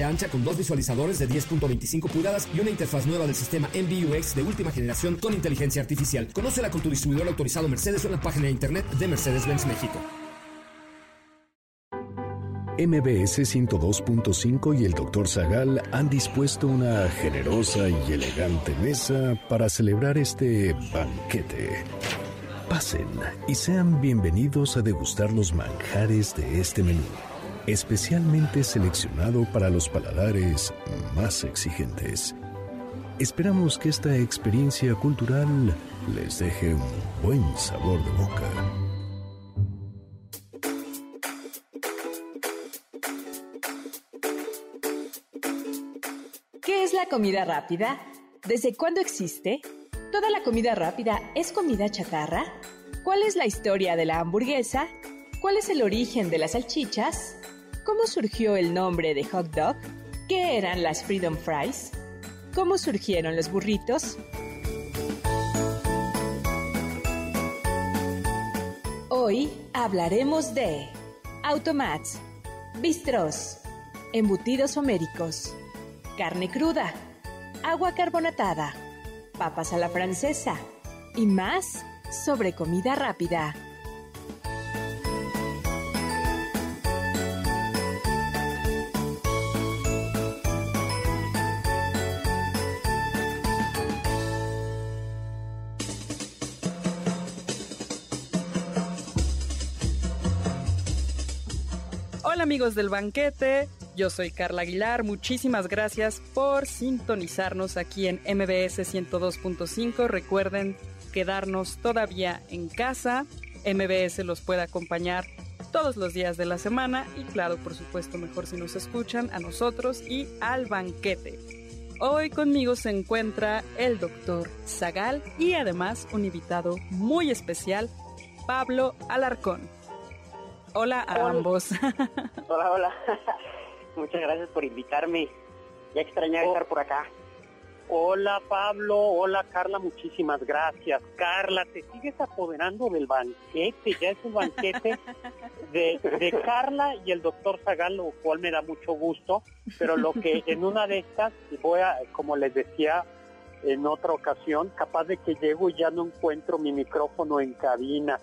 ancha con dos visualizadores de 10.25 pulgadas y una interfaz nueva del sistema MBUX de última generación con inteligencia artificial. Conócela con tu distribuidor autorizado Mercedes en la página de internet de Mercedes-Benz México. MBS 102.5 y el Dr. Zagal han dispuesto una generosa y elegante mesa para celebrar este banquete. Pasen y sean bienvenidos a degustar los manjares de este menú especialmente seleccionado para los paladares más exigentes. Esperamos que esta experiencia cultural les deje un buen sabor de boca. ¿Qué es la comida rápida? ¿Desde cuándo existe? ¿Toda la comida rápida es comida chatarra? ¿Cuál es la historia de la hamburguesa? ¿Cuál es el origen de las salchichas? ¿Cómo surgió el nombre de hot dog? ¿Qué eran las Freedom Fries? ¿Cómo surgieron los burritos? Hoy hablaremos de automats, bistros, embutidos homéricos, carne cruda, agua carbonatada, papas a la francesa y más sobre comida rápida. Del banquete, yo soy Carla Aguilar, muchísimas gracias por sintonizarnos aquí en MBS 102.5. Recuerden quedarnos todavía en casa, MBS los puede acompañar todos los días de la semana y claro, por supuesto, mejor si nos escuchan a nosotros y al banquete. Hoy conmigo se encuentra el doctor Zagal y además un invitado muy especial, Pablo Alarcón. Hola a ambos. Hola, hola. Muchas gracias por invitarme. Ya extrañaba oh. estar por acá. Hola Pablo, hola Carla, muchísimas gracias. Carla, te sigues apoderando del banquete, ya es un banquete de, de Carla y el doctor Zagal, lo cual me da mucho gusto, pero lo que en una de estas voy a, como les decía en otra ocasión, capaz de que llego y ya no encuentro mi micrófono en cabina.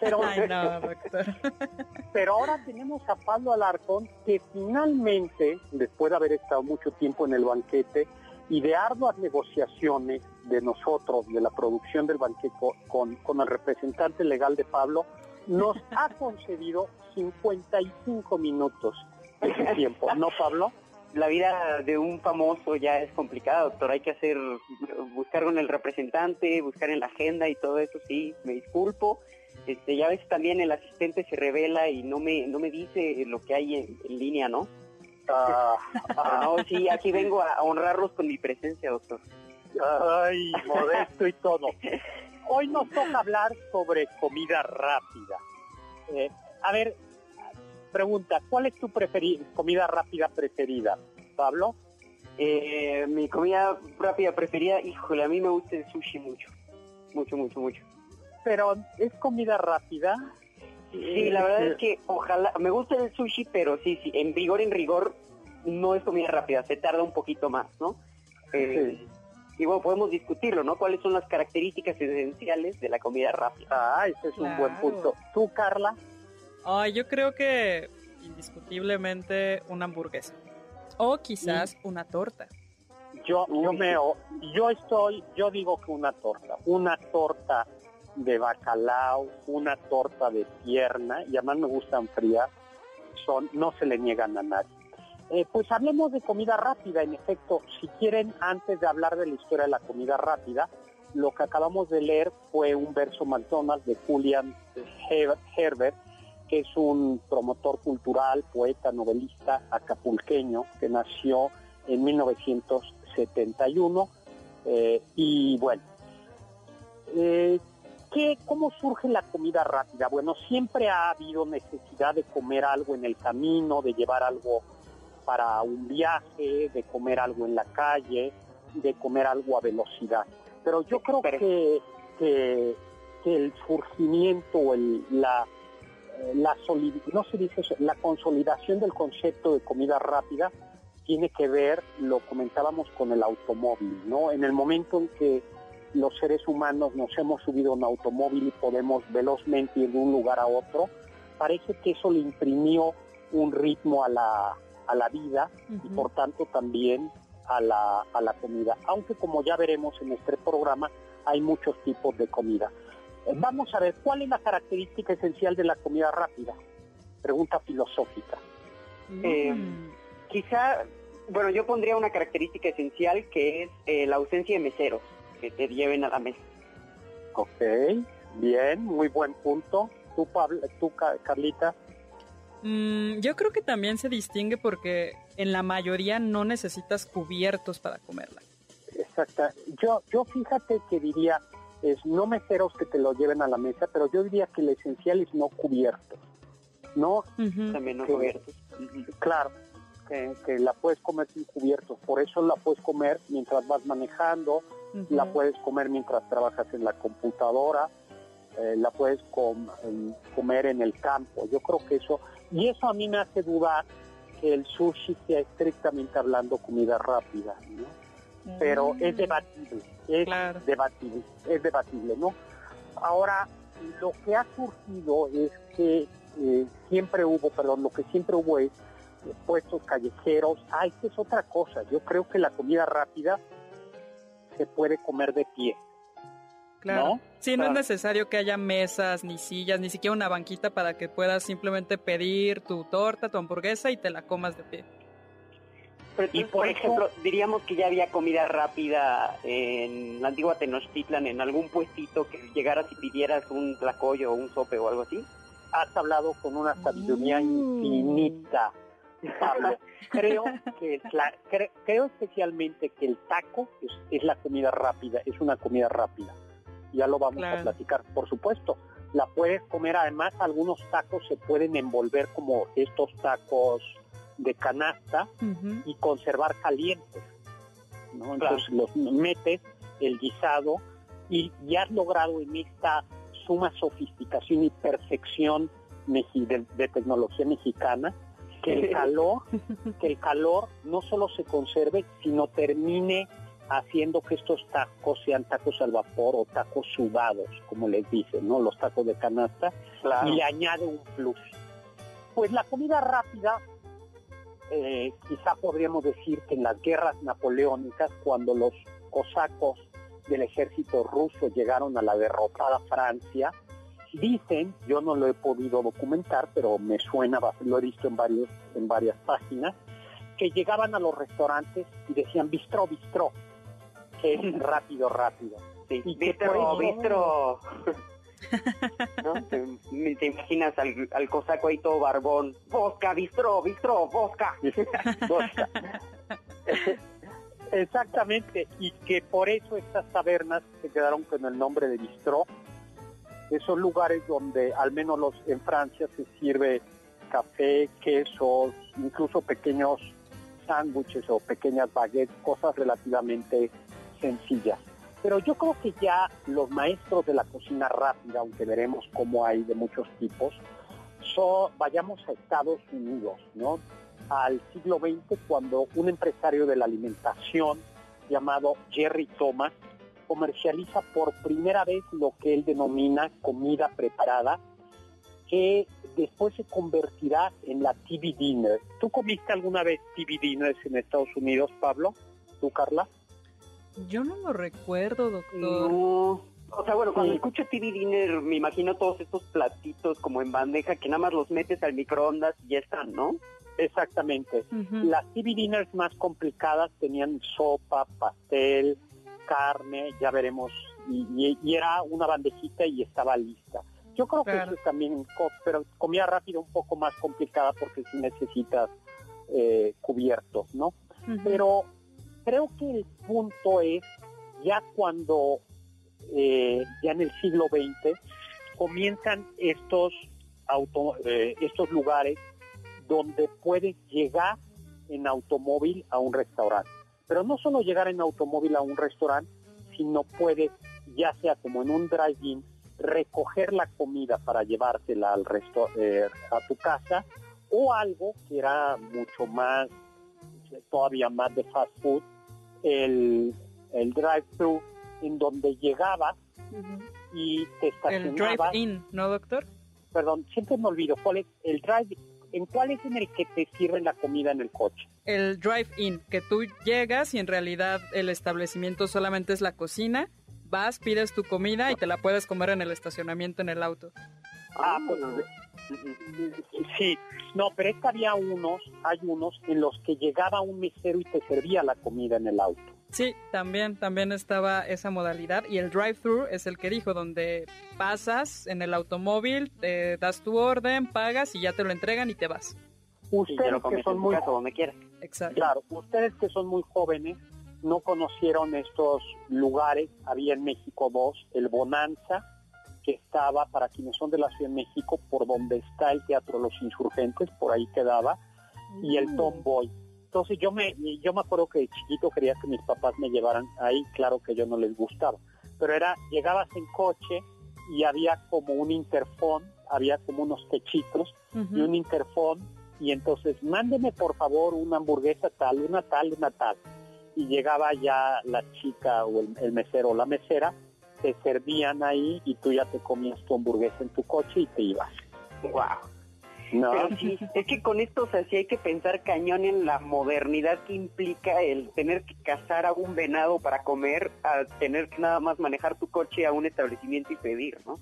Pero, pero ahora tenemos a Pablo Alarcón que finalmente, después de haber estado mucho tiempo en el banquete y de arduas negociaciones de nosotros, de la producción del banquete con, con el representante legal de Pablo, nos ha concedido 55 minutos de su tiempo, ¿no, Pablo? la vida de un famoso ya es complicada, doctor. Hay que hacer, buscar con el representante, buscar en la agenda y todo eso, sí, me disculpo. Este, ya veces también el asistente se revela y no me, no me dice lo que hay en, línea, ¿no? Ah, no, sí, aquí vengo a honrarlos con mi presencia, doctor. Ay, modesto y todo. Hoy nos toca hablar sobre comida rápida. Eh, a ver, pregunta, ¿cuál es tu comida rápida preferida, Pablo? Eh, mi comida rápida preferida, híjole, a mí me gusta el sushi mucho, mucho, mucho, mucho. Pero es comida rápida. Sí, la verdad es que ojalá, me gusta el sushi, pero sí, sí, en rigor, en rigor, no es comida rápida, se tarda un poquito más, ¿no? Eh, y bueno, podemos discutirlo, ¿no? ¿Cuáles son las características esenciales de la comida rápida? Ah, ese es un buen punto. ¿Tú, Carla? yo creo que indiscutiblemente una hamburguesa. O quizás una torta. Yo, yo me, yo estoy, yo digo que una torta, una torta de bacalao, una torta de pierna, y además me gustan frías, son, no se le niegan a nadie. Eh, pues hablemos de comida rápida, en efecto, si quieren, antes de hablar de la historia de la comida rápida, lo que acabamos de leer fue un verso McDonald's de Julian Herbert, que es un promotor cultural, poeta, novelista acapulqueño, que nació en 1971. Eh, y bueno, eh, ¿qué, ¿cómo surge la comida rápida? Bueno, siempre ha habido necesidad de comer algo en el camino, de llevar algo para un viaje, de comer algo en la calle, de comer algo a velocidad. Pero yo creo que, que, el surgimiento, el, la, la no se dice la consolidación del concepto de comida rápida tiene que ver, lo comentábamos con el automóvil, ¿no? En el momento en que los seres humanos nos hemos subido a un automóvil y podemos velozmente ir de un lugar a otro, parece que eso le imprimió un ritmo a la, a la vida y por tanto también a la, a la comida. Aunque como ya veremos en este programa, hay muchos tipos de comida. Eh, vamos a ver, ¿cuál es la característica esencial de la comida rápida? Pregunta filosófica. Eh, quizá, bueno, yo pondría una característica esencial que es eh, la ausencia de meseros que te lleven a la mesa. Ok, bien, muy buen punto. ¿Tú, Pablo, tú Carlita? Mm, yo creo que también se distingue porque en la mayoría no necesitas cubiertos para comerla. Exacto. Yo, yo fíjate que diría, es no meseros que te lo lleven a la mesa, pero yo diría que lo esencial es no cubiertos. No, también no cubiertos. Claro, que, la puedes comer sin cubiertos, por eso la puedes comer mientras vas manejando, la puedes comer mientras trabajas en la computadora, eh, la puedes comer en el campo. Yo creo que eso y eso a mí me hace dudar que el sushi sea estrictamente hablando comida rápida, ¿no? Pero es mm. debatible, es debatible, es debatible, ¿no? Ahora, lo que ha surgido es que eh, siempre hubo, perdón, lo que siempre hubo es puestos callejeros. Ah, esta es otra cosa. Yo creo que la comida rápida se puede comer de pie. Claro. Sí, no es necesario que haya mesas, ni sillas, ni siquiera una banquita para que puedas simplemente pedir tu torta, tu hamburguesa y te la comas de pie. y por ejemplo, diríamos que ya había comida rápida en la antigua Tenochtitlan, en algún puestito que llegaras y pidieras un tlacoyo o un sope o algo así. Has hablado con una sabiduría mm. infinita. creo que creo especialmente que el taco es la comida rápida, es una comida rápida. Ya lo vamos a platicar, por supuesto. La puedes comer, además algunos tacos se pueden envolver como estos tacos de canasta y conservar calientes. Entonces los metes el guisado y ya has logrado en esta suma sofisticación y perfección de, de tecnología mexicana que el calor, que el calor no solo se conserve, sino termine haciendo que estos tacos sean tacos al vapor o tacos sudados, como les dicen, ¿no? Los tacos de canasta, y le añade un plus. Pues la comida rápida, eh, quizá podríamos decir que en las guerras napoleónicas, cuando los cosacos del ejército ruso llegaron a la derrotada Francia, dicen, yo no lo he podido documentar, pero me suena, lo he visto en, varios, en varias páginas, que llegaban a los restaurantes y decían bistró, bistró, es rápido, rápido. Sí, bistro, bistro. ¿Te, imaginas al, al, cosaco ahí todo barbón? Bosca, bistro, bistro, bosca. bosca. Exactamente, y que por eso estas tabernas se quedaron con el nombre de bistró. Esos lugares donde, al menos los en Francia, se sirve café, quesos, incluso pequeños sándwiches o pequeñas baguettes, cosas relativamente sencilla. Pero yo creo que ya los maestros de la cocina rápida, aunque veremos cómo hay de muchos tipos, so, vayamos a Estados Unidos, ¿no? Al siglo XX, cuando un empresario de la alimentación llamado Jerry Thomas comercializa por primera vez lo que él denomina comida preparada, que después se convertirá en la TV Dinner. ¿Tú comiste alguna vez TV Dinners en Estados Unidos, Pablo? ¿Tú, Carla? Yo no lo recuerdo, doctor. No. O sea, bueno, cuando escucho TV Dinner me imagino todos estos platitos como en bandeja que nada más los metes al microondas y ya están, ¿no? Exactamente. Las TV Dinners más complicadas tenían sopa, pastel, carne, ya veremos, y, era una bandejita y estaba lista. Yo creo que eso es también, pero comida rápida un poco más complicada porque si necesitas eh, cubiertos, ¿no? Pero creo que el punto es ya cuando, eh, ya en el siglo XX, comienzan estos, auto, eh, estos lugares donde puedes llegar en automóvil a un restaurante. Pero no solo llegar en automóvil a un restaurante, sino puedes, ya sea como en un drive-in, recoger la comida para llevársela al resto, eh, a tu casa, o algo que era mucho más, todavía más de fast food, el, el drive-thru, en donde llegabas y te estacionabas. El drive-in, ¿no, doctor? Perdón, siempre me olvido. ¿Cuál es el drive ¿En cuál es en el que te sirven la comida en el coche? El drive-in, que tú llegas y en realidad el establecimiento solamente es la cocina, vas, pides tu comida y te la puedes comer en el estacionamiento en el auto. Ah, pues sí, no, pero es que había unos, hay unos en los que llegaba un mesero y te servía la comida en el auto. Sí, también, también estaba esa modalidad y el drive-thru es el que dijo, donde pasas en el automóvil, te das tu orden, pagas y ya te lo entregan y te vas. Ustedes que son muy Exacto. Claro, ustedes que son muy jóvenes no conocieron estos lugares, había en México dos, el Bonanza, que estaba para quienes son de la Ciudad de México, por donde está el Teatro los Insurgentes, por ahí quedaba, y el mm. Tomboy entonces yo me, yo me acuerdo que de chiquito quería que mis papás me llevaran ahí, claro que yo no les gustaba, pero era, llegabas en coche y había como un interfón, había como unos techitos y un interfón y entonces mándeme por favor una hamburguesa tal, una tal, una tal. Y llegaba ya la chica o el, el mesero o la mesera, te servían ahí y tú ya te comías tu hamburguesa en tu coche y te ibas. Wow. No. sí, es que con esto, o sea, sí hay que pensar cañón en la modernidad que implica el tener que cazar a un venado para comer, a tener que nada más manejar tu coche a un establecimiento y pedir, ¿no?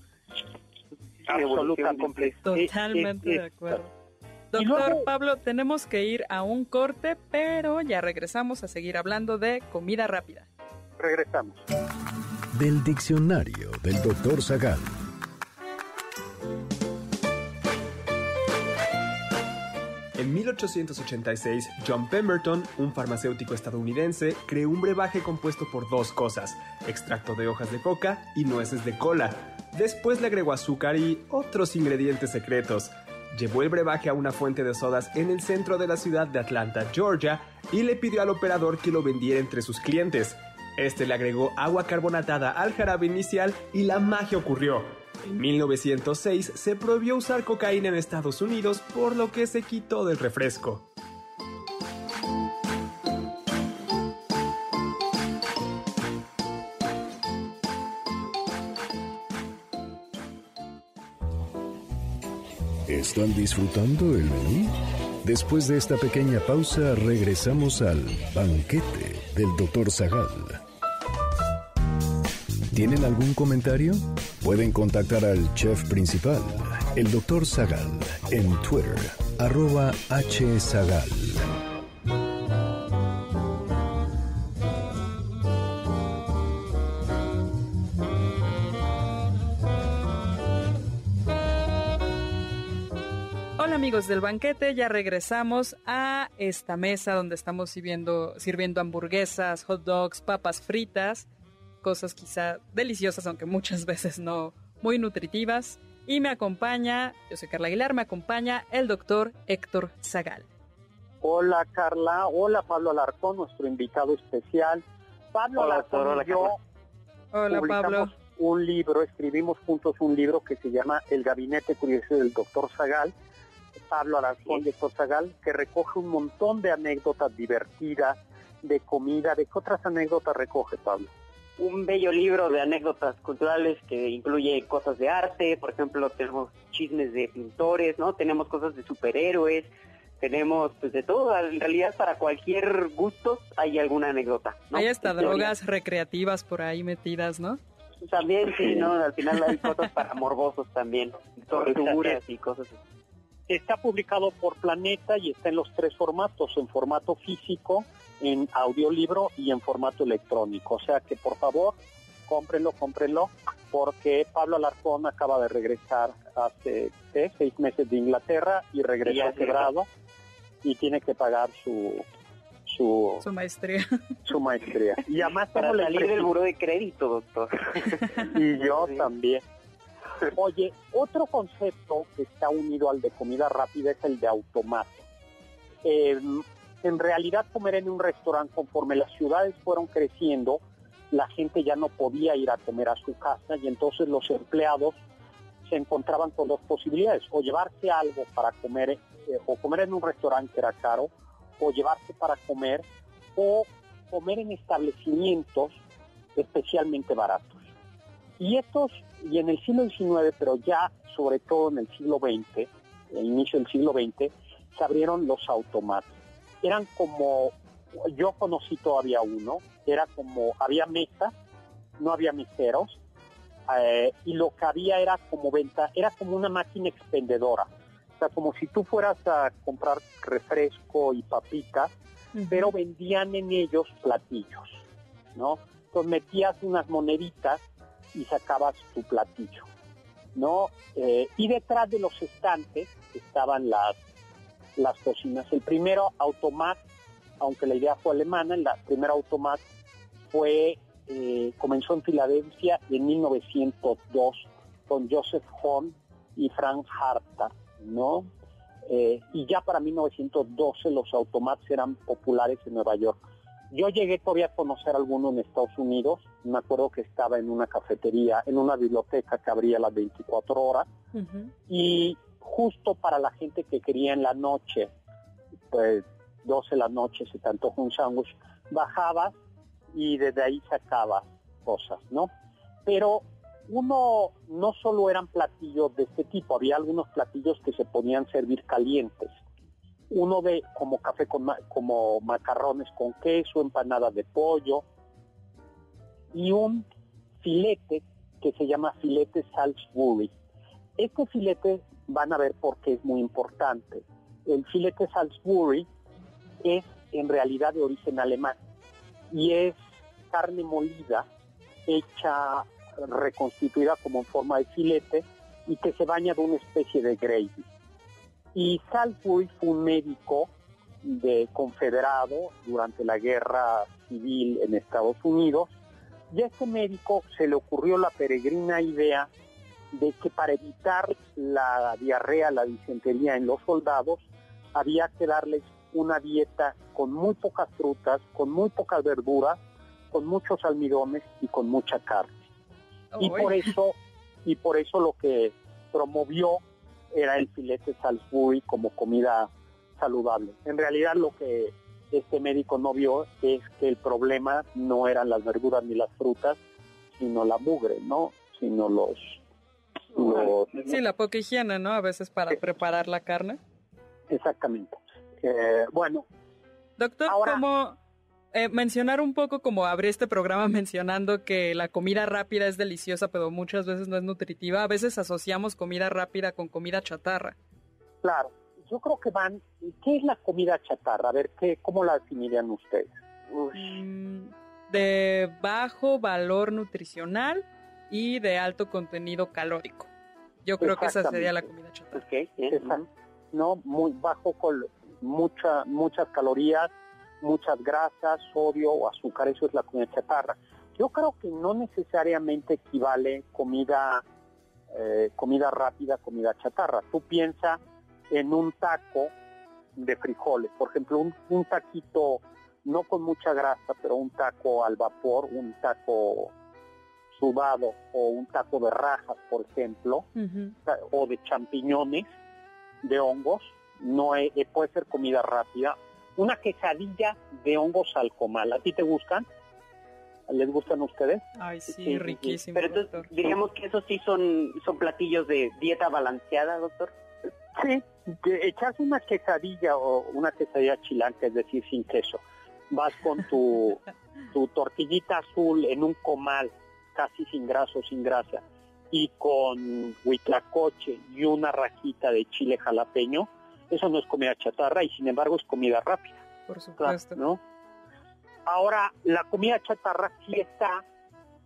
Absolutamente. Totalmente de acuerdo. Doctor Pablo, tenemos que ir a un corte, pero ya regresamos a seguir hablando de comida rápida. Regresamos. Del diccionario del doctor Zagal. En 1886, John Pemberton, un farmacéutico estadounidense, creó un brebaje compuesto por dos cosas, extracto de hojas de coca y nueces de cola. Después le agregó azúcar y otros ingredientes secretos. Llevó el brebaje a una fuente de sodas en el centro de la ciudad de Atlanta, Georgia, y le pidió al operador que lo vendiera entre sus clientes. Este le agregó agua carbonatada al jarabe inicial y la magia ocurrió. En 1906 se prohibió usar cocaína en Estados Unidos, por lo que se quitó del refresco. ¿Están disfrutando el menú? Después de esta pequeña pausa regresamos al banquete del Dr. Zagal. ¿Tienen algún comentario? Pueden contactar al chef principal, el Dr. Zagal, en Twitter, arroba hzagal. Hola del banquete, ya regresamos a esta mesa donde estamos sirviendo, sirviendo hamburguesas, hot dogs, papas fritas cosas quizá deliciosas, aunque muchas veces no muy nutritivas. Y me acompaña, yo soy Carla Aguilar, me acompaña el doctor Héctor Zagal. Hola Carla, hola Pablo Alarcón, nuestro invitado especial. Pablo Alarcón y yo hola, Pablo. un libro, escribimos juntos un libro que se llama El Gabinete Curioso del Doctor Zagal. Pablo Alarcón y Héctor Zagal, que recoge un montón de anécdotas divertidas, de comida. ¿De qué otras anécdotas recoge, Pablo? un bello libro de anécdotas culturales que incluye cosas de arte, por ejemplo, tenemos chismes de pintores, ¿no? Tenemos cosas de superhéroes, tenemos pues de todo, en realidad para cualquier gusto hay alguna anécdota. Hay hasta drogas recreativas por ahí metidas, ¿no? También, sí, ¿no? Al final hay cosas para morbosos también, torturas y cosas así. Está publicado por Planeta y está en los tres formatos, en formato físico, en audiolibro y en formato electrónico. O sea que por favor, cómprenlo, cómprenlo. porque Pablo Alarcón acaba de regresar hace seis meses de Inglaterra y regresó quebrado y tiene que pagar su su, su maestría. Su maestría. Y además para salir del buro de crédito, doctor. y yo también. Oye, otro concepto que está unido al de comida rápida es el de automático. Eh, en realidad comer en un restaurante, conforme las ciudades fueron creciendo, la gente ya no podía ir a comer a su casa y entonces los empleados se encontraban con dos posibilidades, o llevarse algo para comer, eh, o comer en un restaurante que era caro, o llevarse para comer, o comer en establecimientos especialmente baratos. Y estos, y en el siglo XIX, pero ya sobre todo en el siglo XX, el inicio del siglo XX, se abrieron los automatos. Eran como, yo conocí todavía uno, era como, había mesa, no había meseros, eh, y lo que había era como venta, era como una máquina expendedora. O sea, como si tú fueras a comprar refresco y papitas, pero vendían en ellos platillos, ¿no? Entonces metías unas moneditas y sacabas tu platillo, ¿no? Eh, y detrás de los estantes estaban las, las cocinas. El primero automat, aunque la idea fue alemana, el primer automat fue, eh, comenzó en Filadelfia en 1902 con Joseph Horn y Frank Harta, ¿no? Eh, y ya para 1912 los automats eran populares en Nueva York. Yo llegué todavía a conocer alguno en Estados Unidos. Me acuerdo que estaba en una cafetería, en una biblioteca que abría las 24 horas. Y justo para la gente que quería en la noche, pues 12 de la noche se te antoja un sándwich, bajabas y desde ahí sacabas cosas, ¿no? Pero uno no solo eran platillos de este tipo, había algunos platillos que se podían servir calientes uno de como café con como macarrones con queso, empanadas de pollo y un filete que se llama filete Salisbury. Este filete van a ver por qué es muy importante. El filete Salisbury es en realidad de origen alemán y es carne molida hecha reconstituida como en forma de filete y que se baña de una especie de gravy. Y Salisbury fue un médico de confederado durante la guerra civil en Estados Unidos y a este médico se le ocurrió la peregrina idea de que para evitar la diarrea, la disentería en los soldados, había que darles una dieta con muy pocas frutas, con muy pocas verduras, con muchos almidones y con mucha carne. y por eso, y por eso lo que promovió era el filete Salisbury como comida saludable. En realidad lo que este médico no vio es que el problema no eran las verduras ni las frutas, sino la mugre, ¿no? Sino los... sí, la poca higiene, ¿no? A veces para preparar la carne. Exactamente. Eh, bueno. Doctor, ¿cómo, eh, mencionar un poco como abrí este programa mencionando que la comida rápida es deliciosa, pero muchas veces no es nutritiva. A veces asociamos comida rápida con comida chatarra. Claro, yo creo que van. ¿Qué es la comida chatarra? A ver, ¿qué, ¿cómo la definirían ustedes? Mm, de bajo valor nutricional y de alto contenido calórico. Yo creo que esa sería la comida chatarra. no, muy bajo con mucha, muchas calorías, muchas grasas, sodio o azúcar, eso es la comida chatarra. Yo creo que no necesariamente equivale comida, eh, comida rápida, comida chatarra. Tú piensa en un taco de frijoles, por ejemplo, un, taquito no con mucha grasa, pero un taco al vapor, un taco sudado o un taco de rajas, por ejemplo, o de champiñones, de hongos, no puede ser comida rápida una quesadilla de hongos al comal. ¿A ti te gustan? ¿Les gustan a ustedes? Ay, sí, riquísimo. Pero entonces, digamos que esos sí son, son platillos de dieta balanceada, doctor. Sí, echas una quesadilla o una quesadilla chilante, es decir, sin queso. Vas con tu, tu tortillita azul en un comal, casi sin grasa o sin grasa, y con huitlacoche y una rajita de chile jalapeño, eso no es comida chatarra y sin embargo es comida rápida. Por supuesto. ¿no? Ahora, la comida chatarra sí está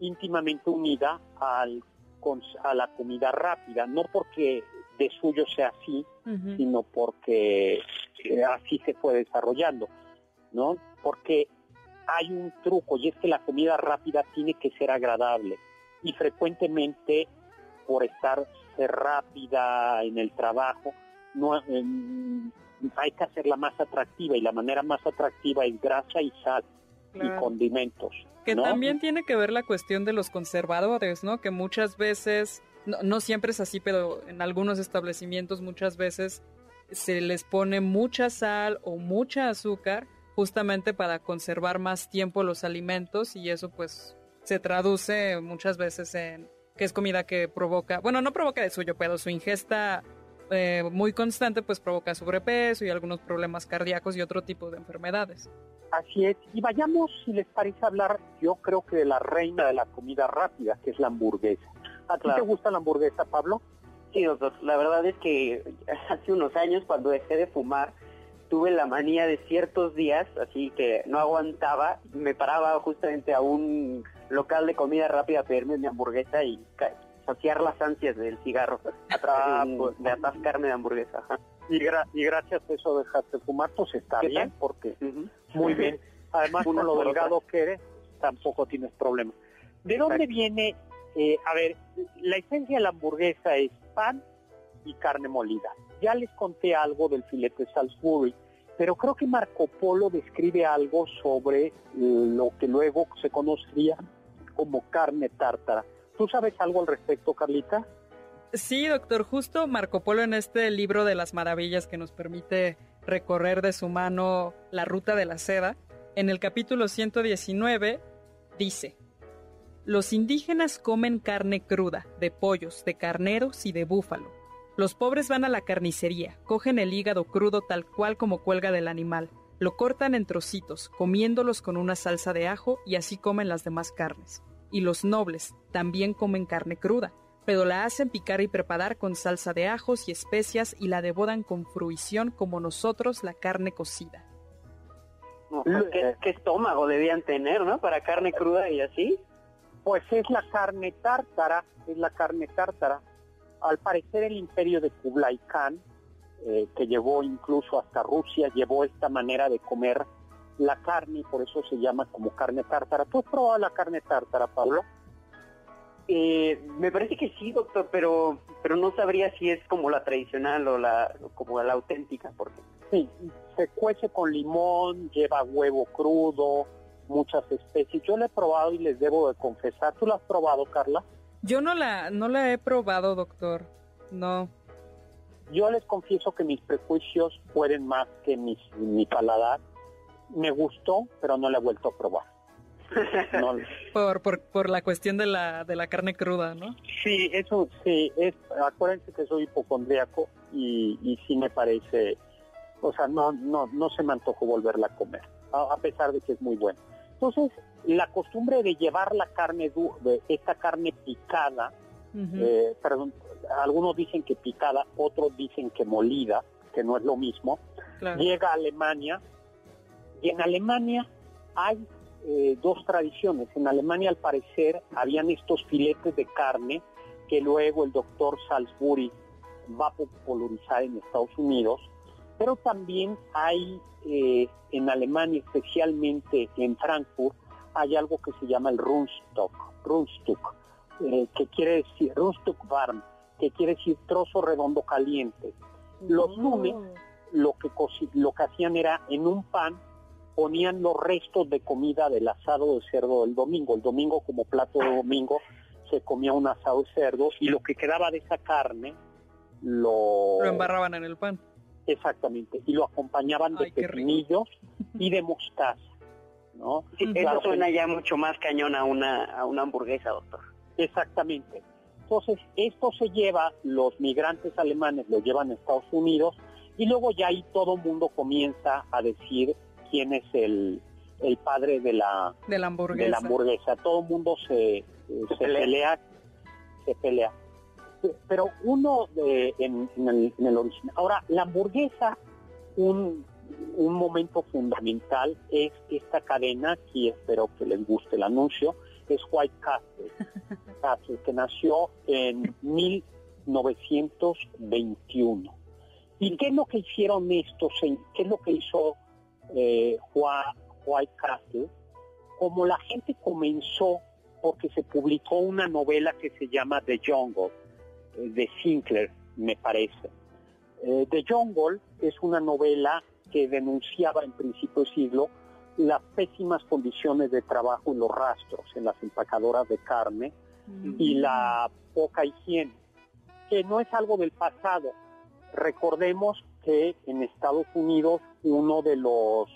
íntimamente unida al a la comida rápida, no porque de suyo sea así, sino porque eh, así se fue desarrollando, ¿no? Porque hay un truco y es que la comida rápida tiene que ser agradable y frecuentemente por estar rápida en el trabajo, no hay que hacerla más atractiva y la manera más atractiva es grasa y sal y condimentos. Que también tiene que ver la cuestión de los conservadores, ¿no? Que muchas veces, no, no siempre es así, pero en algunos establecimientos muchas veces se les pone mucha sal o mucha azúcar justamente para conservar más tiempo los alimentos y eso pues se traduce muchas veces en que es comida que provoca, bueno, no provoca de suyo, pero su ingesta eh, muy constante pues provoca sobrepeso y algunos problemas cardíacos y otro tipo de enfermedades. Así es, y vayamos, si les parece hablar, yo creo que de la reina de la comida rápida, que es la hamburguesa. ¿A ti te gusta la hamburguesa, Pablo? Sí, doctor, la verdad es que hace unos años cuando dejé de fumar, tuve la manía de ciertos días, así que no aguantaba, me paraba justamente a un local de comida rápida a pedirme mi hamburguesa y saciar las ansias del cigarro a través de, ah, pues, atascarme de hamburguesa. Y, y gracias a eso dejaste fumar, pues está bien, porque muy bien. Además, uno lo delgado que eres, tampoco tienes problema. ¿De dónde viene? Eh, a ver, la esencia de la hamburguesa es pan y carne molida. Ya les conté algo del filete de Salisbury, pero creo que Marco Polo describe algo sobre lo que luego se conocería como carne tártara. ¿Tú sabes algo al respecto, Carlita? Sí, doctor, justo Marco Polo en este libro de las maravillas que nos permite recorrer de su mano la ruta de la seda, en el capítulo 119 dice, los indígenas comen carne cruda, de pollos, de carneros y de búfalo. Los pobres van a la carnicería, cogen el hígado crudo tal cual como cuelga del animal, lo cortan en trocitos, comiéndolos con una salsa de ajo y así comen las demás carnes y los nobles también comen carne cruda, pero la hacen picar y preparar con salsa de ajos y especias y la devoran con fruición como nosotros la carne cocida. Pues, ¿qué, estómago debían tener, no? Para carne cruda y así. Pues es la carne tártara, es la carne tártara. Al parecer el imperio de Kublai Khan, eh, que llevó incluso hasta Rusia, llevó esta manera de comer la carne, por eso se llama como carne tártara. ¿Tú has probado la carne tártara, Pablo? Eh, me parece que sí, doctor, pero pero no sabría si es como la tradicional o la como la auténtica, porque sí, se cuece con limón, lleva huevo crudo, muchas especies. Yo la he probado y les debo de confesar. ¿Tú la has probado, Carla? Yo no la no la he probado, doctor. No. Yo les confieso que mis prejuicios pueden más que mi paladar me gustó, pero no la he vuelto a probar. por, por, por, la cuestión de la, de la carne cruda, ¿no? Sí, eso sí, es, acuérdense que soy hipocondriaco y, y sí me parece, o sea, no, no, no se me antojó volverla a comer, a, pesar de que es muy buena. Entonces, la costumbre de llevar la carne, de esta carne picada, eh, perdón, algunos dicen que picada, otros dicen que molida, que no es lo mismo, llega a Alemania y en Alemania hay eh, dos tradiciones. En Alemania, al parecer, habían estos filetes de carne que luego el doctor Salisbury va a popularizar en Estados Unidos, pero también hay eh, en Alemania, especialmente en Frankfurt, hay algo que se llama el Rundstock, Rundstück, eh, que quiere decir Rundstück warm, que quiere decir trozo redondo caliente. Los mm. lunes lo que, lo que hacían era en un pan ponían los restos de comida del asado de cerdo del domingo. El domingo como plato de domingo se comía un asado de cerdo y lo que quedaba de esa carne lo... Lo embarraban en el pan. Exactamente, y lo acompañaban de pepinillos y de mostaza. ¿no? eso suena ya mucho más cañón a una, a una hamburguesa, doctor. Exactamente. Entonces, esto se lleva, los migrantes alemanes lo llevan a Estados Unidos y luego ya ahí todo el mundo comienza a decir quién es el, el padre de la, de la hamburguesa. la hamburguesa. Todo el mundo se, se, pelea. se pelea. Pero uno de, en, el, en el original. Ahora, la hamburguesa, un, un momento fundamental es esta cadena, aquí espero que les guste el anuncio, es White Castle, Castle que nació en 1921. ¿Y qué es lo que hicieron estos? ¿Qué es lo que hizo eh, White Castle? Como la gente comenzó porque se publicó una novela que se llama The Jungle, eh, de Sinclair, me parece. Eh, The Jungle es una novela que denunciaba en principio de siglo las pésimas condiciones de trabajo en los rastros, en las empacadoras de carne y la poca higiene, que no es algo del pasado. Recordemos que en Estados Unidos uno de los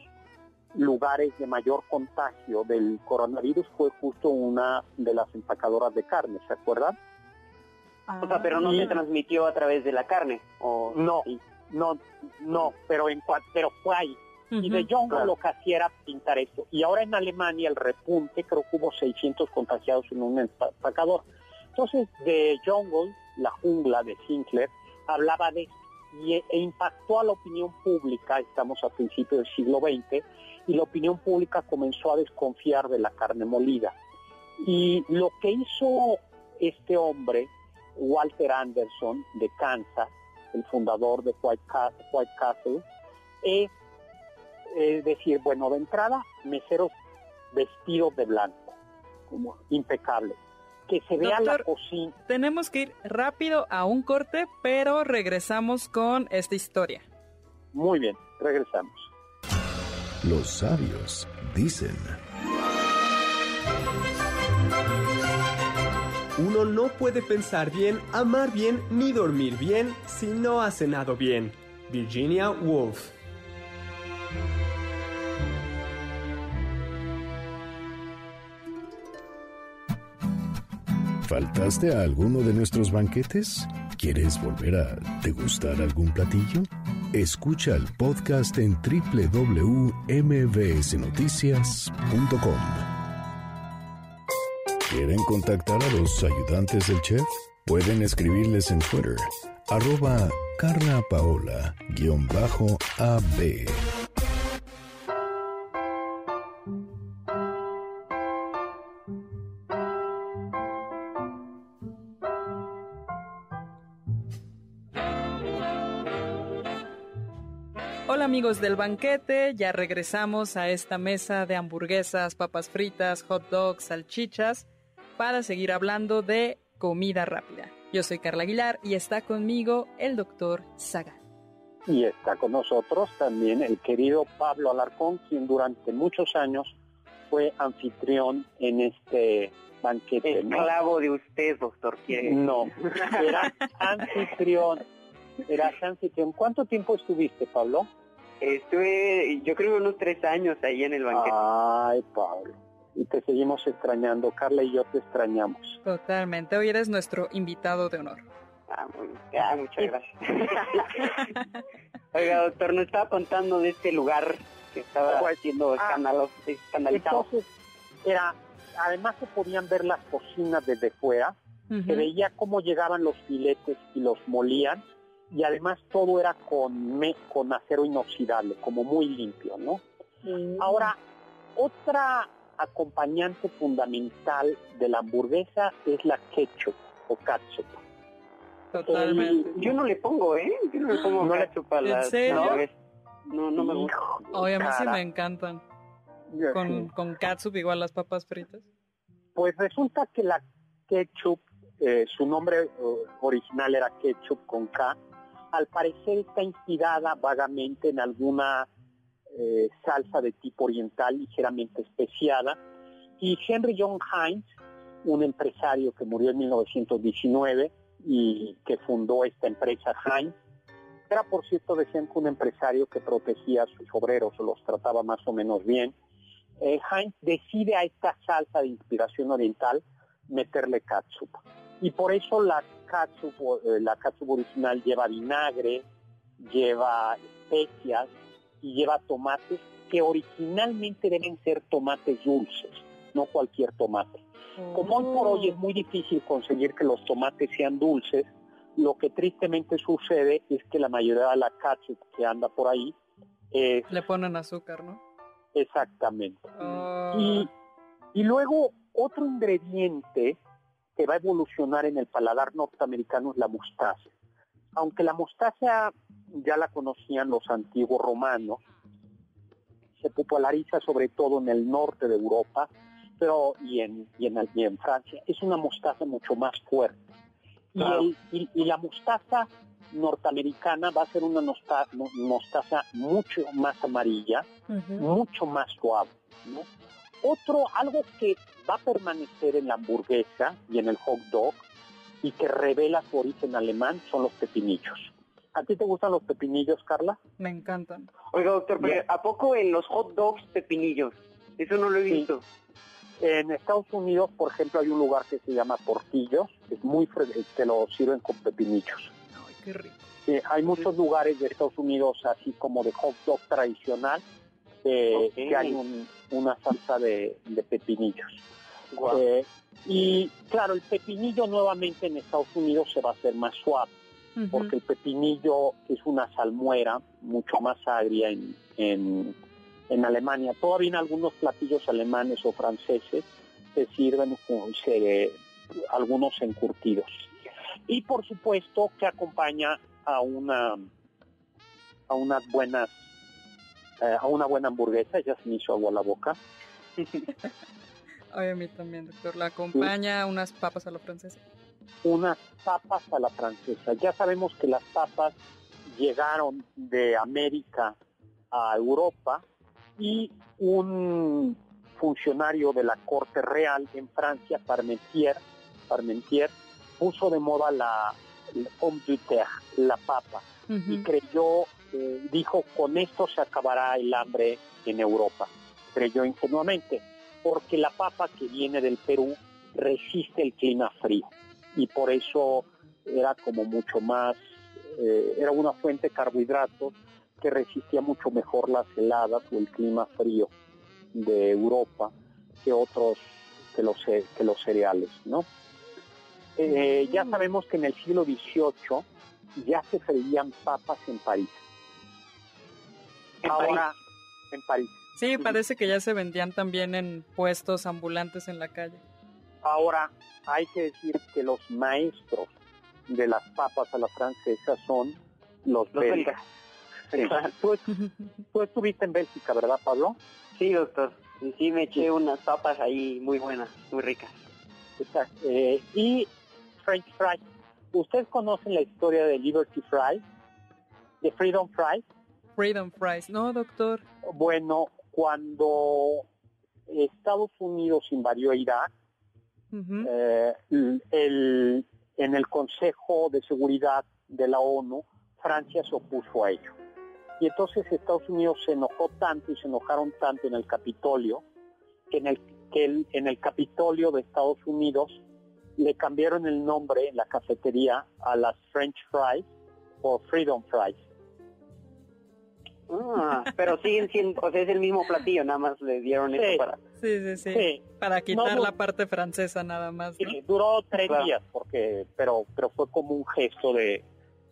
lugares de mayor contagio del coronavirus fue justo una de las empacadoras de carne, ¿se acuerdan? o sea, pero no se transmitió a través de la carne. ¿o no, no, no, pero en pero fue ahí. Y de Jungle lo que hacía era pintar esto. Y ahora en Alemania el repunte, creo que hubo 600 contagiados en un empacador. Entonces, de Jungle, la jungla de Sinclair, hablaba de y, e impactó a la opinión pública, estamos a principios del siglo XX, y la opinión pública comenzó a desconfiar de la carne molida. Y lo que hizo este hombre, Walter Anderson, de Kansas, el fundador de White Castle, es decir, bueno, de entrada, meseros vestidos de blanco, como impecable. Que se vea la cocina. Tenemos que ir rápido a un corte, pero regresamos con esta historia. Muy bien, regresamos. Los sabios dicen. Uno no puede pensar bien, amar bien ni dormir bien si no ha cenado bien. Virginia Woolf. ¿Faltaste a alguno de nuestros banquetes? ¿Quieres volver a degustar algún platillo? Escucha el podcast en www.mbsnoticias.com. ¿Quieren contactar a los ayudantes del chef? Pueden escribirles en Twitter, arroba Carla amigos del banquete, ya regresamos a esta mesa de hamburguesas, papas fritas, hot dogs, salchichas para seguir hablando de comida rápida. Yo soy Carla Aguilar y está conmigo el doctor Saga. Y está con nosotros también el querido Pablo Alarcón, quien durante muchos años fue anfitrión en este banquete. Esclavo de usted, doctor. No, era anfitrión. Era anfitrión. ¿Cuánto tiempo estuviste, Pablo? Estuve, yo creo, unos tres años ahí en el banquete. Ay, Pablo. Y te seguimos extrañando. Carla y yo te extrañamos. Totalmente. Hoy eres nuestro invitado de honor. Ah, muy, ah, muchas gracias. Oiga, doctor, nos estaba contando de este lugar que estaba haciendo ah, escandalizado. Entonces, era, además se podían ver las cocinas desde fuera, se veía cómo llegaban los filetes y los molían, y además todo era con, me, con acero inoxidable, como muy limpio, ¿no? Ahora, otra acompañante fundamental de la hamburguesa es la ketchup o ketchup. Totalmente. yo no le pongo, ¿eh? Yo no le pongo no ketchup a la No, no me gusta. Oye, a mí sí me encantan. Con, con ketchup igual las papas fritas. Pues resulta que la ketchup, eh, su nombre uh, original era ketchup con K, al parecer está inspirada vagamente en alguna eh, salsa de tipo oriental ligeramente especiada. Y Henry John Heinz, un empresario que murió en 1919 y que fundó esta empresa Heinz, era por cierto, decían que un empresario que protegía a sus obreros o los trataba más o menos bien. Eh, Heinz decide a esta salsa de inspiración oriental meterle catsup. Y por eso la catsup, eh, la catsup original lleva vinagre, lleva especias y lleva tomates que originalmente deben ser tomates dulces, no cualquier tomate. Como hoy por hoy es muy difícil conseguir que los tomates sean dulces, lo que tristemente sucede es que la mayoría de la catsup que anda por ahí Le ponen azúcar, ¿no? Exactamente. Y, y luego Otro ingrediente que va a evolucionar en el paladar norteamericano es la mostaza. Aunque la mostaza ya la conocían los antiguos romanos, se populariza sobre todo en el norte de Europa pero y en, y en, y en Francia. Es una mostaza mucho más fuerte. Y, el, y, y, la mostaza norteamericana va a ser una mostaza, mostaza mucho más amarilla, uh -huh. mucho más suave. ¿no? Otro, algo que va a permanecer en la hamburguesa y en el hot dog y que revela su origen alemán son los pepinillos. ¿A ti te gustan los pepinillos, Carla? Me encantan. Oiga, doctor, pero ¿a poco en los hot dogs pepinillos? Eso no lo he visto. En Estados Unidos, por ejemplo, hay un lugar que se llama Portillos, que es muy que lo sirven con pepinillos. Ay, qué rico. Eh, hay muchos lugares de Estados Unidos, así como de hot dog tradicional, eh, okay. que hay un, una salsa de, de pepinillos. Wow. Eh, y claro, el pepinillo nuevamente en Estados Unidos se va a hacer más suave, uh -huh. porque el pepinillo es una salmuera mucho más agria en, en en Alemania. Todavía en algunos platillos alemanes o franceses se sirven se, algunos encurtidos. Y por supuesto que acompaña a una a unas buenas eh, a una buena hamburguesa, ya se me hizo agua la boca. Ay, a mí también, doctor. La acompaña ¿Sí? unas papas a la francesa. Unas papas a la francesa. Ya sabemos que las papas llegaron de América a Europa y un funcionario de la Corte Real en Francia, Parmentier, Parmentier puso de moda la, la pomme de terre, la papa, uh -huh. y creyó, eh, dijo, con esto se acabará el hambre en Europa. Creyó ingenuamente, porque la papa que viene del Perú resiste el clima frío, y por eso era como mucho más, eh, era una fuente de carbohidratos que resistía mucho mejor las heladas o el clima frío de Europa que otros que los, que los cereales, ¿no? Eh, ya sabemos que en el siglo XVIII ya se freían papas en París. ¿En Ahora, París? en París. Sí, parece que ya se vendían también en puestos ambulantes en la calle. Ahora, hay que decir que los maestros de las papas a la francesa son los, los belgas. belgas. Sí. ¿Tú, tú, estuviste en Bélgica, ¿verdad, Pablo? Sí, doctor. Y sí, me eché sí. unas papas ahí muy buenas, muy ricas. Exacto. Eh, y French fries. ¿Ustedes conocen la historia de Liberty Fries? ¿De Freedom Fries? Freedom Fries, no, doctor. Bueno, cuando Estados Unidos invadió Irak, uh -huh. eh, el, en el Consejo de Seguridad de la ONU, Francia se opuso a ello. Y entonces Estados Unidos se enojó tanto y se enojaron tanto en el Capitolio, que en el, que el, en el Capitolio de Estados Unidos le cambiaron el nombre en la cafetería a las French Fries por Freedom Fries. Ah, pero siguen siendo, o sea, es el mismo platillo, nada más le dieron sí, eso para... Sí, sí, sí, sí. Para quitar no, la parte francesa nada más, ¿no? Sí, duró tres claro. días, porque, pero, pero fue como un gesto de,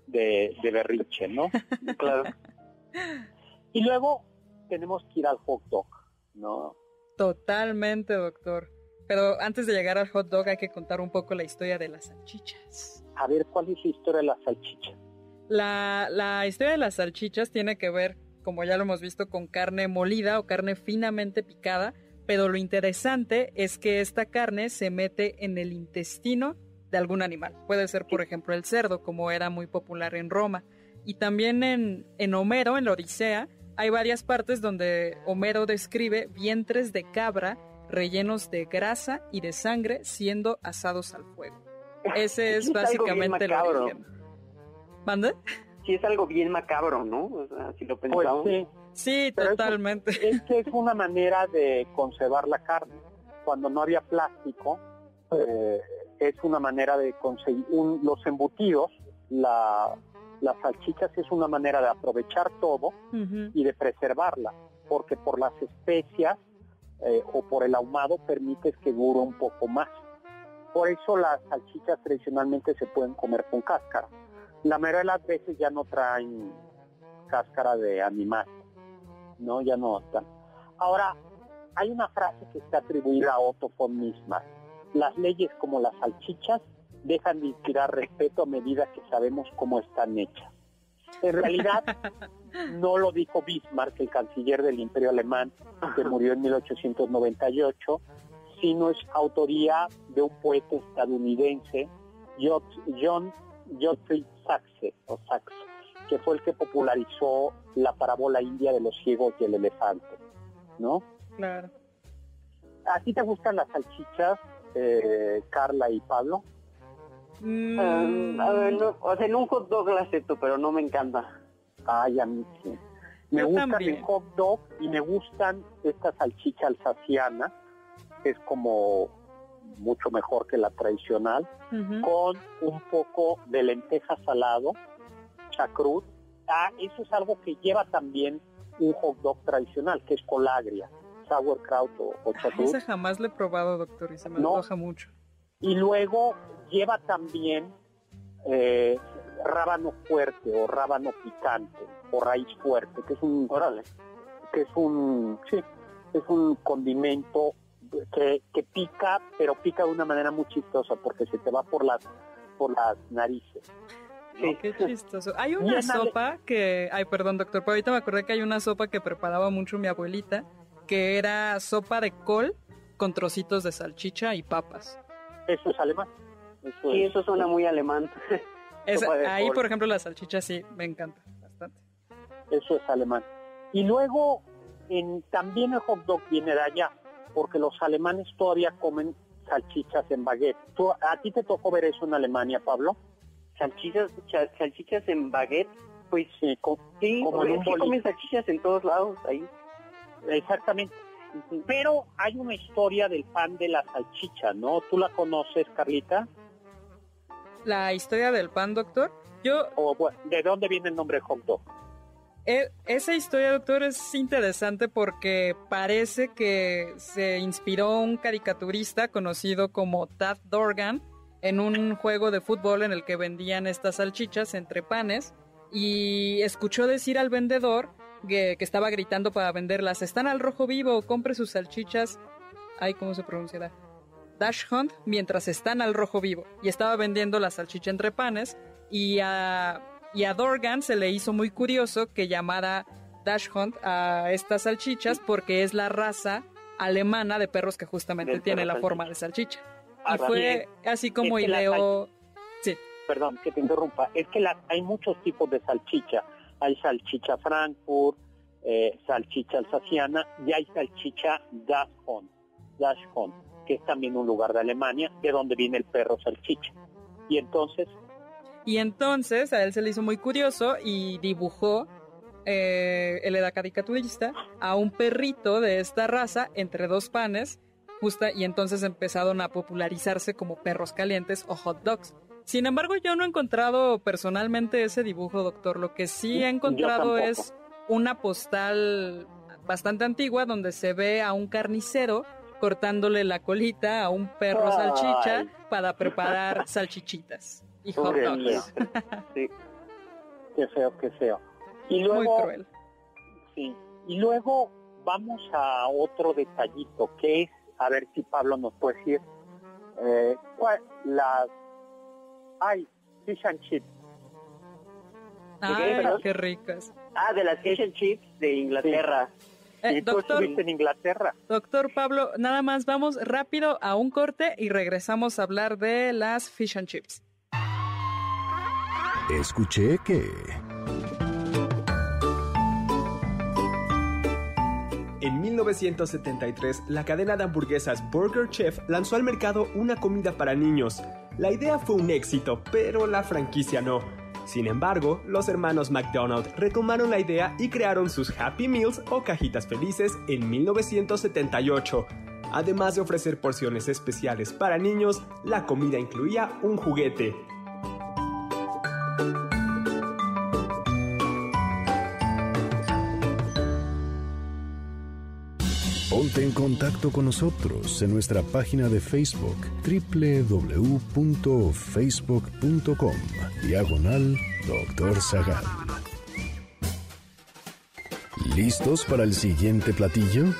de, de berrinche, ¿no? claro. Y luego tenemos que ir al hot dog, ¿no? Totalmente, doctor. Pero antes de llegar al hot dog hay que contar un poco la historia de las salchichas. A ver, ¿cuál es la historia de las salchichas? La, la historia de las salchichas tiene que ver, como ya lo hemos visto, con carne molida o carne finamente picada, pero lo interesante es que esta carne se mete en el intestino de algún animal. Puede ser, por ejemplo, el cerdo, como era muy popular en Roma. Y también en, en Homero, en la Odisea, hay varias partes donde Homero describe vientres de cabra rellenos de grasa y de sangre siendo asados al fuego. Ese es, es básicamente el origen. ¿Mande? Sí, es algo bien macabro, ¿no? O sea, si lo pensamos. Pues sí, sí totalmente. Es, es que es una manera de conservar la carne. Cuando no había plástico, eh, es una manera de conseguir un, los embutidos, la, las salchichas es una manera de aprovechar todo uh -huh. y de preservarla, porque por las especias eh, o por el ahumado permites que dure un poco más. Por eso las salchichas tradicionalmente se pueden comer con cáscara. La mayoría de las veces ya no traen cáscara de animal, ¿no? Ya no están. Ahora, hay una frase que está atribuida a Otto von Bismarck. Las leyes como las salchichas dejan de inspirar respeto a medida que sabemos cómo están hechas. En realidad, no lo dijo Bismarck, el canciller del Imperio Alemán, que murió en 1898, sino es autoría de un poeta estadounidense, John Geoffrey Saxe, o Saxe, que fue el que popularizó la parábola india de los ciegos y el elefante, ¿no? Claro. ¿A ti te gustan las salchichas, eh, Carla y Pablo? Mm. Ah, a ver, no, o sea, en un hot dog la acepto, pero no me encanta. Ay, a mí sí. Me gustan el hot dog y me gustan esta salchicha alsaciana, que es como mucho mejor que la tradicional, con un poco de lenteja salado, chacrut. Ah, eso es algo que lleva también un hot dog tradicional, que es colagria, sauerkraut o, o chacrut. ese jamás lo he probado, doctor, y se me antoja mucho. Y luego lleva también eh, rábano fuerte o rábano picante o raíz fuerte, que es un, órale, que es un, sí, es un condimento que, que pica, pero pica de una manera muy chistosa porque se te va por las, por las narices. Sí. qué chistoso. Hay una sopa que, ay, perdón, doctor, pero ahorita me acordé que hay una sopa que preparaba mucho mi abuelita, que era sopa de col con trocitos de salchicha y papas. Eso es alemán. Eso sí, eso suena muy alemán. ahí, por ejemplo, la salchicha sí, me encanta bastante. Eso es alemán. Y luego, en, también el hot dog viene de allá, porque los alemanes todavía comen salchichas en baguette. ¿A ti te tocó ver eso en Alemania, Pablo? Salchichas, salchichas en baguette. Pues sí, sí como en comen salchichas en todos lados ahí. Exactamente. Pero hay una historia del pan de la salchicha, ¿no? ¿Tú la conoces, Carlita? ¿La historia del pan, doctor? Yo... ¿De dónde viene el nombre hot dog? E, esa historia, doctor, es interesante porque parece que se inspiró un caricaturista conocido como Tad Dorgan en un juego de fútbol en el que vendían estas salchichas entre panes y escuchó decir al vendedor que, estaba gritando para venderlas, están al rojo vivo, compre sus salchichas. Ay, ¿cómo se pronunciará? Dash Hunt mientras están al rojo vivo. Y estaba vendiendo la salchicha entre panes. Y a, y a Dorgan se le hizo muy curioso que llamara Dash Hunt a estas salchichas porque es la raza alemana de perros que justamente tiene la forma de salchicha. y fue así como ideó... Sí. Perdón, que te interrumpa. Es que hay muchos tipos de salchicha hay salchicha Frankfurt, eh, salchicha alsaciana y hay salchicha Dachshund, Dachshund, que es también un lugar de Alemania, de donde viene el perro salchicha. Y entonces... Y entonces a él se le hizo muy curioso y dibujó, eh, él era caricaturista, a un perrito de esta raza entre dos panes, justa, y entonces empezaron a popularizarse como perros calientes o hot dogs. Sin embargo, yo no he encontrado personalmente ese dibujo, doctor. Lo que sí he encontrado es una postal bastante antigua donde se ve a un carnicero cortándole la colita a un perro salchicha para preparar salchichitas y hot dogs. sí. Qué feo, qué feo. Y luego, Muy cruel. Sí. Y luego vamos a otro detallito que es, a ver si Pablo nos puede decir, eh, las Ay, fish and chips. Ay, qué ricas. Ah, de las fish and chips de Inglaterra. Eh, doctor, en Inglaterra. Doctor Pablo, nada más vamos rápido a un corte y regresamos a hablar de las fish and chips. Escuché que... En 1973, la cadena de hamburguesas Burger Chef lanzó al mercado una comida para niños. La idea fue un éxito, pero la franquicia no. Sin embargo, los hermanos McDonald retomaron la idea y crearon sus Happy Meals o cajitas felices en 1978. Además de ofrecer porciones especiales para niños, la comida incluía un juguete, En contacto con nosotros en nuestra página de Facebook www.facebook.com Diagonal Doctor Zagal. ¿Listos para el siguiente platillo?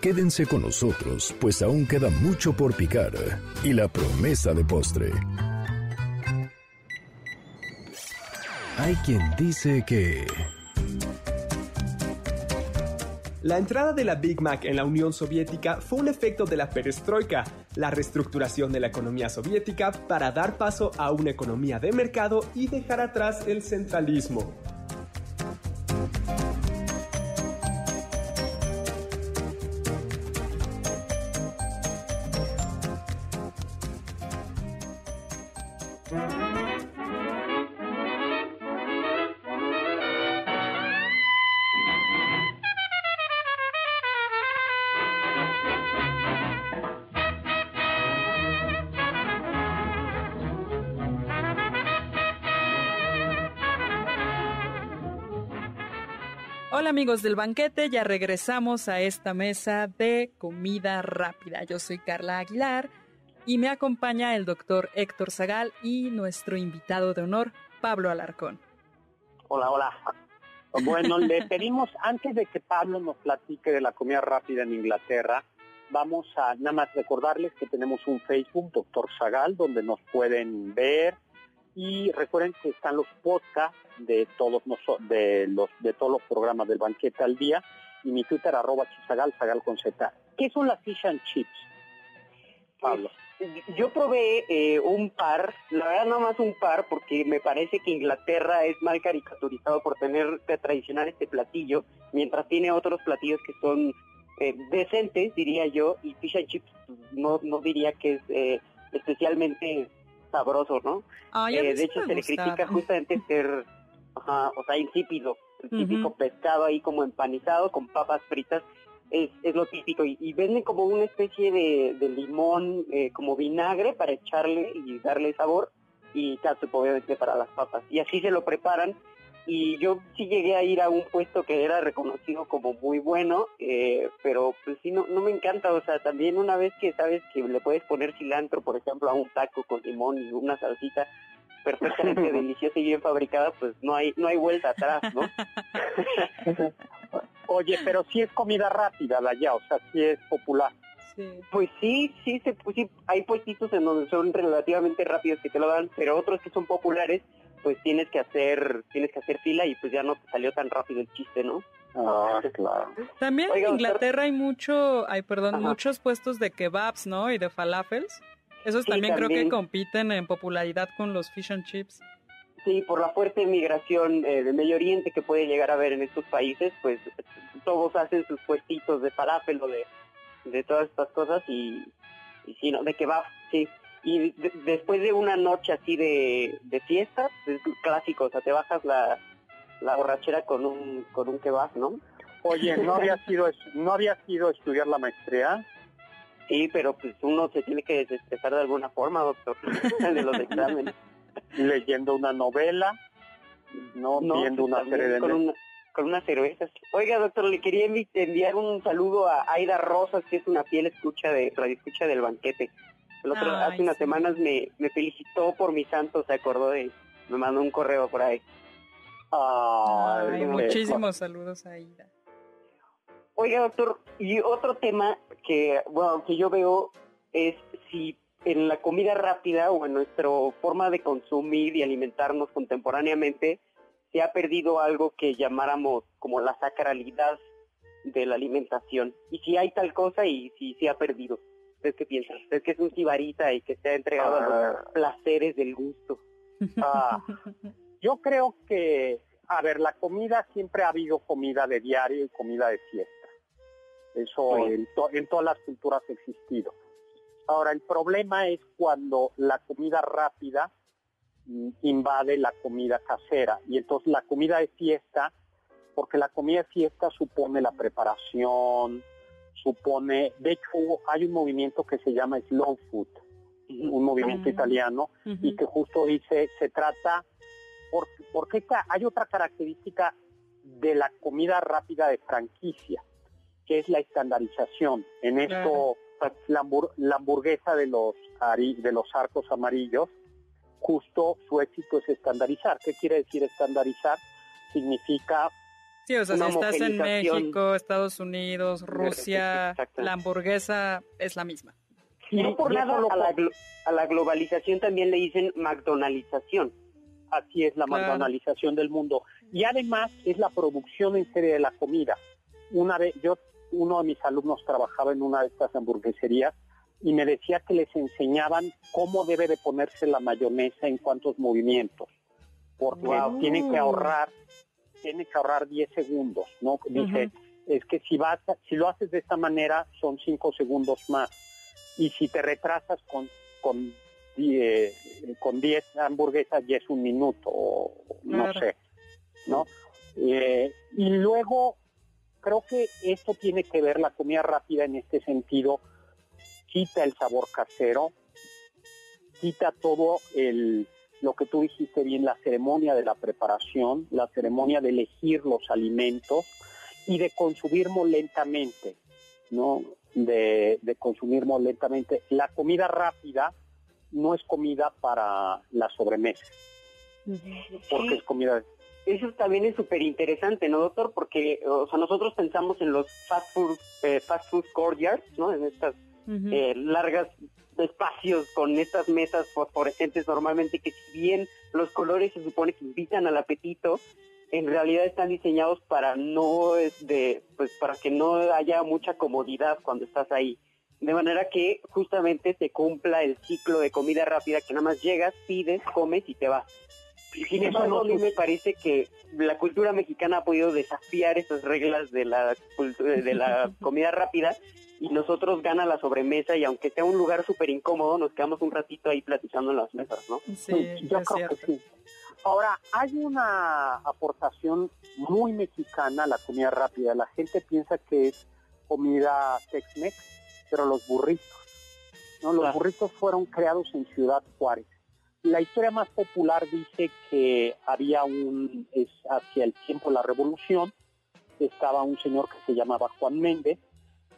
Quédense con nosotros, pues aún queda mucho por picar y la promesa de postre. Hay quien dice que... La entrada de la Big Mac en la Unión Soviética fue un efecto de la perestroika, la reestructuración de la economía soviética para dar paso a una economía de mercado y dejar atrás el centralismo. Amigos del banquete, ya regresamos a esta mesa de comida rápida. Yo soy Carla Aguilar y me acompaña el doctor Héctor Zagal y nuestro invitado de honor, Pablo Alarcón. Hola, hola. Bueno, le pedimos, antes de que Pablo nos platique de la comida rápida en Inglaterra, vamos a nada más recordarles que tenemos un Facebook, Doctor Zagal, donde nos pueden ver, y recuerden que están los podcasts de todos de los de todos los programas del banquete al día y mi Twitter arroba chisagal, sagal con. ¿Qué son las fish and chips? Pablo. Pues, yo probé eh, un par, la verdad no más un par, porque me parece que Inglaterra es mal caricaturizado por tener que tradicionar este platillo, mientras tiene otros platillos que son eh, decentes, diría yo, y fish and chips pues, no, no diría que es eh, especialmente sabroso, ¿no? Eh, de hecho, se le critica justamente ser, o sea, insípido. El típico pescado ahí como empanizado con papas fritas es, es lo típico. Y, venden como una especie de, de limón, eh, como vinagre para echarle y darle sabor y catsup obviamente para las papas. Y así se lo preparan y yo sí llegué a ir a un puesto que era reconocido como muy bueno, eh, pero pues sí, no, no me encanta, o sea, también una vez que sabes que le puedes poner cilantro, por ejemplo, a un taco con limón y una salsita perfectamente deliciosa y bien fabricada, pues no hay no hay vuelta atrás, ¿no? Oye, pero sí es comida rápida la allá, o sea, sí es popular. Pues sí, sí, se, pues sí, hay puestitos en donde son relativamente rápidos que te lo dan, pero otros que son populares pues tienes que hacer tienes que hacer fila y pues ya no te salió tan rápido el chiste, ¿no? Ah, claro. También en Inglaterra hay mucho, hay perdón, muchos puestos de kebabs, ¿no? Y de falafels. Esos también, creo que compiten en popularidad con los fish and chips. Sí, por la fuerte migración eh, del Medio Oriente que puede llegar a ver en estos países, pues todos hacen sus puestitos de falafel o de, de todas estas cosas y, y sí, ¿no? De kebab, sí y después de una noche así de, de fiesta, es clásico, o sea, te bajas la, la borrachera con un, con un kebab, ¿no? Oye, ¿no había sido, no había sido estudiar la maestría? Sí, pero pues uno se tiene que desestresar de alguna forma, doctor, de los exámenes. Leyendo una novela, no, viendo pues, una serie de... Con, una, con unas cervezas. Oiga, doctor, le quería enviar un saludo a Aida Rosas, que es una fiel escucha de radio escucha del banquete. El otro, hace unas semanas me, me felicitó por mi santo, se acordó de, me mandó un correo por ahí. Ay, muchísimos saludos a Ida. Oiga, doctor, y otro tema que, bueno, que yo veo es si en la comida rápida o en nuestra forma de consumir y alimentarnos contemporáneamente se ha perdido algo que llamáramos como la sacralidad de la alimentación. Y si hay tal cosa y si se ha perdido. ¿Usted qué piensa? ¿Usted que es un cibarita y que se ha entregado a los ah. placeres del gusto? Ah, yo creo que, a ver, la comida siempre ha habido comida de diario y comida de fiesta. Eso en, en todas las culturas ha existido. Ahora, el problema es cuando la comida rápida mm, invade la comida casera. Y entonces la comida de fiesta, porque la comida de fiesta supone la preparación, supone, de hecho hay un movimiento que se llama slow food, un movimiento ah. italiano, y que justo dice, se trata, porque, porque hay otra característica de la comida rápida de franquicia, que es la estandarización. En esto, la, hamburguesa de los, de los arcos amarillos, justo su éxito es estandarizar. ¿Qué quiere decir estandarizar? Significa Sí, o sea, si estás en. México, Estados Unidos, Rusia, la hamburguesa es la misma. Y no por nada a la, a la globalización también le dicen McDonaldización. Así es la Claro. McDonaldización del mundo. Y además es la producción en serie de la comida. Una vez, yo, uno de mis alumnos trabajaba en una de estas hamburgueserías y me decía que les enseñaban cómo debe de ponerse la mayonesa en cuántos movimientos. Porque Wow. tienen que ahorrar, tienen que ahorrar 10 segundos, ¿no? Dice, es que si vas, a- si lo haces de esta manera son 5 segundos más. Y si te retrasas con, con die- con 10 hamburguesas ya es un minuto, o no Claro. sé, ¿no? Eh, y luego, creo que esto tiene que ver la comida rápida en este sentido, quita el sabor casero, quita todo el, lo que tú dijiste bien, la ceremonia de la preparación, la ceremonia de elegir los alimentos y de consumirlo lentamente, ¿no? De, de consumirlo lentamente. La comida rápida no es comida para la sobremesa, porque es comida Eso también es súper interesante, ¿no, doctor? Porque, o sea, nosotros pensamos en los fast food, eh, fast food courtyards, ¿no? En estas Eh, largas espacios con estas mesas fosforescentes normalmente que si bien los colores se supone que invitan al apetito, en realidad están diseñados para no es de pues para que no haya mucha comodidad cuando estás ahí. De manera que justamente se cumpla el ciclo de comida rápida que nada más llegas, pides, comes y te vas. Y sin Eso embargo, no a mí me parece que la cultura mexicana ha podido desafiar esas reglas de la, de la comida rápida y nosotros gana la sobremesa y aunque sea un lugar súper incómodo, nos quedamos un ratito ahí platicando en las mesas, ¿no? Sí, yo es creo cierto. que sí. Ahora, hay una aportación muy mexicana a la comida rápida. La gente piensa que es comida Tex-Mex, pero los burritos, ¿no? Los Claro. burritos fueron creados en Ciudad Juárez. La historia más popular dice que había un, es hacia el tiempo de la revolución, estaba un señor que se llamaba Juan Méndez,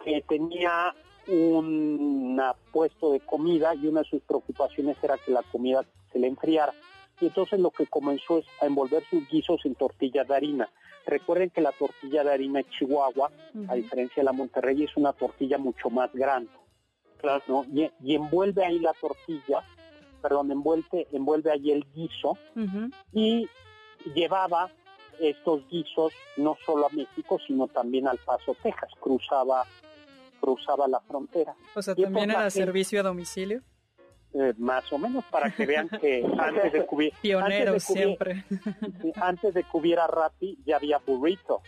que tenía un puesto de comida y una de sus preocupaciones era que la comida se le enfriara. Y entonces lo que comenzó es a envolver sus guisos en tortillas de harina. Recuerden que la tortilla de harina de Chihuahua, a diferencia de la Monterrey, es una tortilla mucho más grande. Claro, ¿no? y, y envuelve ahí la tortilla, perdón, envuelve, envuelve ahí el guiso y llevaba estos guisos no solo a México, sino también al Paso, Texas. Cruzaba, cruzaba la frontera. O sea, también era servicio a domicilio. Eh, más o menos para que vean que antes de cubrir Pioneros siempre. Antes de que hubiera Rappi ya había burrito.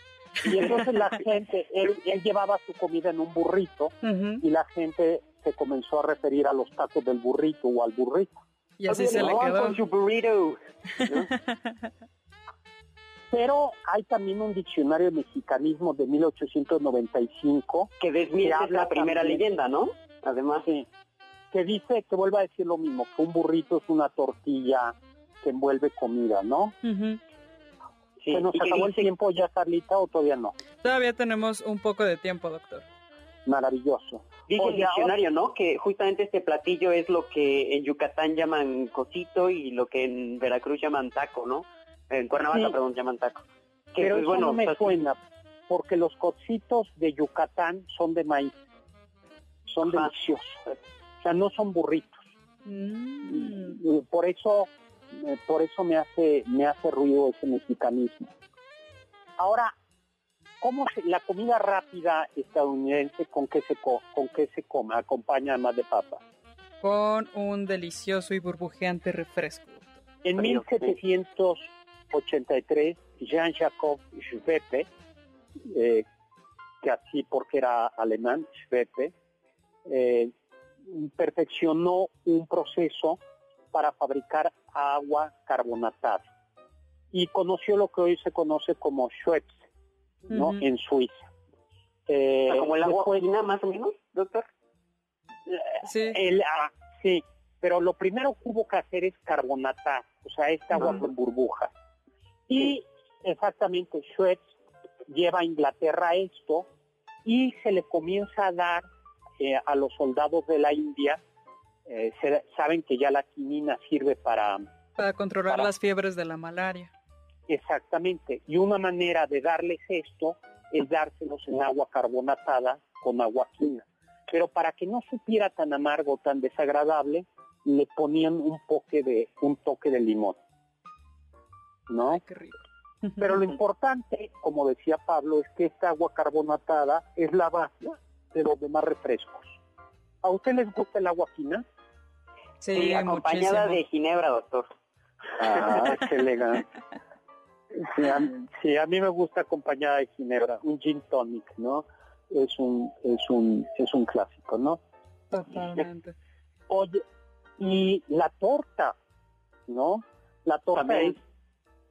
Y entonces la gente, él, él llevaba su comida en un burrito Ujú. y la gente se comenzó a referir a los tacos del burrito o al burrito. Y así se le quedó. con su burrito. Pero hay también un diccionario de mexicanismo de 1895 Que desmiente la primera también. leyenda, ¿no? Además, sí, que dice, que vuelve a decir lo mismo, que un burrito es una tortilla que envuelve comida, ¿no? Sí, ¿Se nos acabó el dice- tiempo ya, Carlita, o todavía no? Todavía tenemos un poco de tiempo, doctor. Maravilloso. Dice el ahora- diccionario, ¿no? Que justamente este platillo es lo que en Yucatán llaman cosito y lo que en Veracruz llaman taco, ¿no? En Cuernavaca, Sí. perdón, llaman taco. Que, Pero pues, eso bueno, no me pues, suena, porque los cocitos de Yucatán son de maíz. Son Ajá. deliciosos. O sea, no son burritos. Mm. Y por eso, eh, por eso me hace, me hace ruido ese mexicanismo. Ahora, ¿cómo se- la comida rápida estadounidense con qué se co- con qué se come? Acompaña además de papa. Con un delicioso y burbujeante refresco. En Frío, sí. 1783, Jean-Jacob Schweppe, eh, que así porque era alemán, Schweppe, eh, perfeccionó un proceso para fabricar agua carbonatada y conoció lo que hoy se conoce como Schweppes, ¿no? En Suiza. Eh, como el agua fina, más o menos, doctor. Sí. El, ah, sí, pero lo primero que hubo que hacer es carbonatar, o sea, esta agua con burbujas. Y exactamente, Schweppes lleva a Inglaterra esto y se le comienza a dar eh, a los soldados de la India, eh, se- saben que ya la quinina sirve para, Para controlar para- las fiebres de la malaria. Exactamente. Y una manera de darles esto es dárselos en agua carbonatada con agua quina. Pero para que no supiera tan amargo, tan desagradable, le ponían un toque de, un toque de limón. ¿No? qué rico. Pero lo importante, como decía Pablo, es que esta agua carbonatada es la base de los demás refrescos. ¿A usted les gusta el agua quina? Sí, acompañada de ginebra, doctor. Ah, qué elegante. Sí a, mí me gusta acompañada de ginebra, un gin tonic, ¿no? Es un, es un, es un clásico, ¿no? Totalmente. Oye, y la torta, ¿no? La torta es,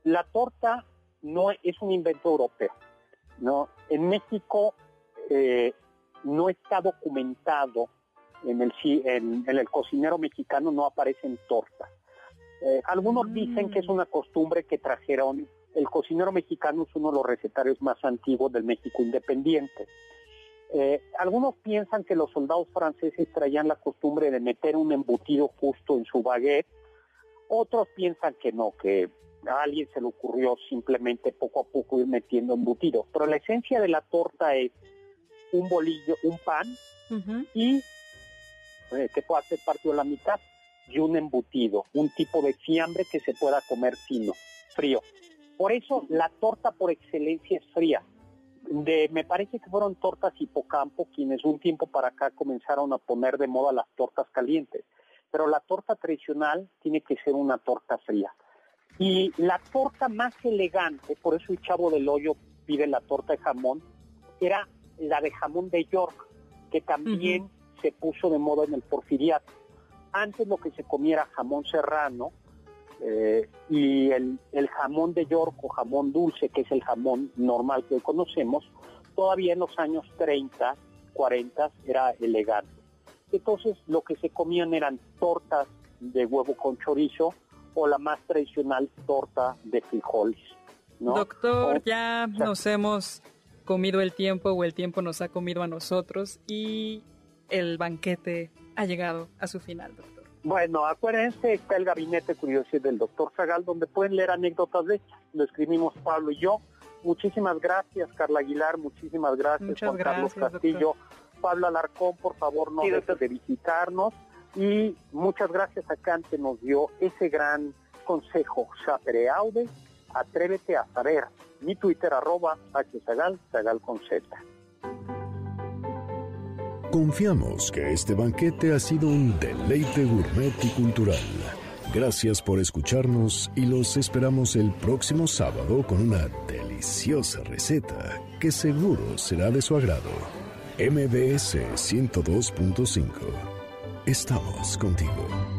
la torta no es un invento europeo, ¿no? En México eh, no está documentado en el, cocinero mexicano no aparecen tortas. Eh, algunos dicen que es una costumbre que trajeron, el cocinero mexicano es uno de los recetarios más antiguos del México independiente. Eh, algunos piensan que los soldados franceses traían la costumbre de meter un embutido justo en su baguette, otros piensan que no, que a alguien se le ocurrió simplemente poco a poco ir metiendo embutidos. Pero la esencia de la torta es un bolillo, un pan y eh, que pueda ser partido a la mitad y un embutido, un tipo de fiambre que se pueda comer fino, frío. Por eso la torta por excelencia es fría. De, me parece que fueron tortas hipocampo quienes un tiempo para acá comenzaron a poner de moda las tortas calientes. Pero la torta tradicional tiene que ser una torta fría. Y la torta más elegante, por eso el chavo del hoyo pide la torta de jamón, era la de jamón de York, que también se puso de moda en el porfiriato. Antes lo que se comía era jamón serrano eh, y el, jamón de York o jamón dulce, que es el jamón normal que hoy conocemos, todavía en los años 30, 40 era elegante. Entonces lo que se comían eran tortas de huevo con chorizo o la más tradicional torta de frijoles. Doctor, ya nos hemos comido el tiempo o el tiempo nos ha comido a nosotros y el banquete ha llegado a su final, doctor. Bueno, acuérdense, está el gabinete curioso del doctor Zagal, donde pueden leer anécdotas de. Lo escribimos Pablo y yo. Muchísimas gracias, Carla Aguilar. Muchísimas gracias, Juan Carlos Castillo. Pablo Alarcón, por favor, no dejes de visitarnos. Y muchas gracias a Cante, nos dio ese gran consejo. Sapere aude, atrévete a saber. Mi Twitter, arroba hzagal, zagal con Z. Confiamos que este banquete ha sido un deleite gourmet y cultural. Gracias por escucharnos y los esperamos el próximo sábado con una deliciosa receta que seguro será de su agrado. MBS 102.5. Estamos contigo.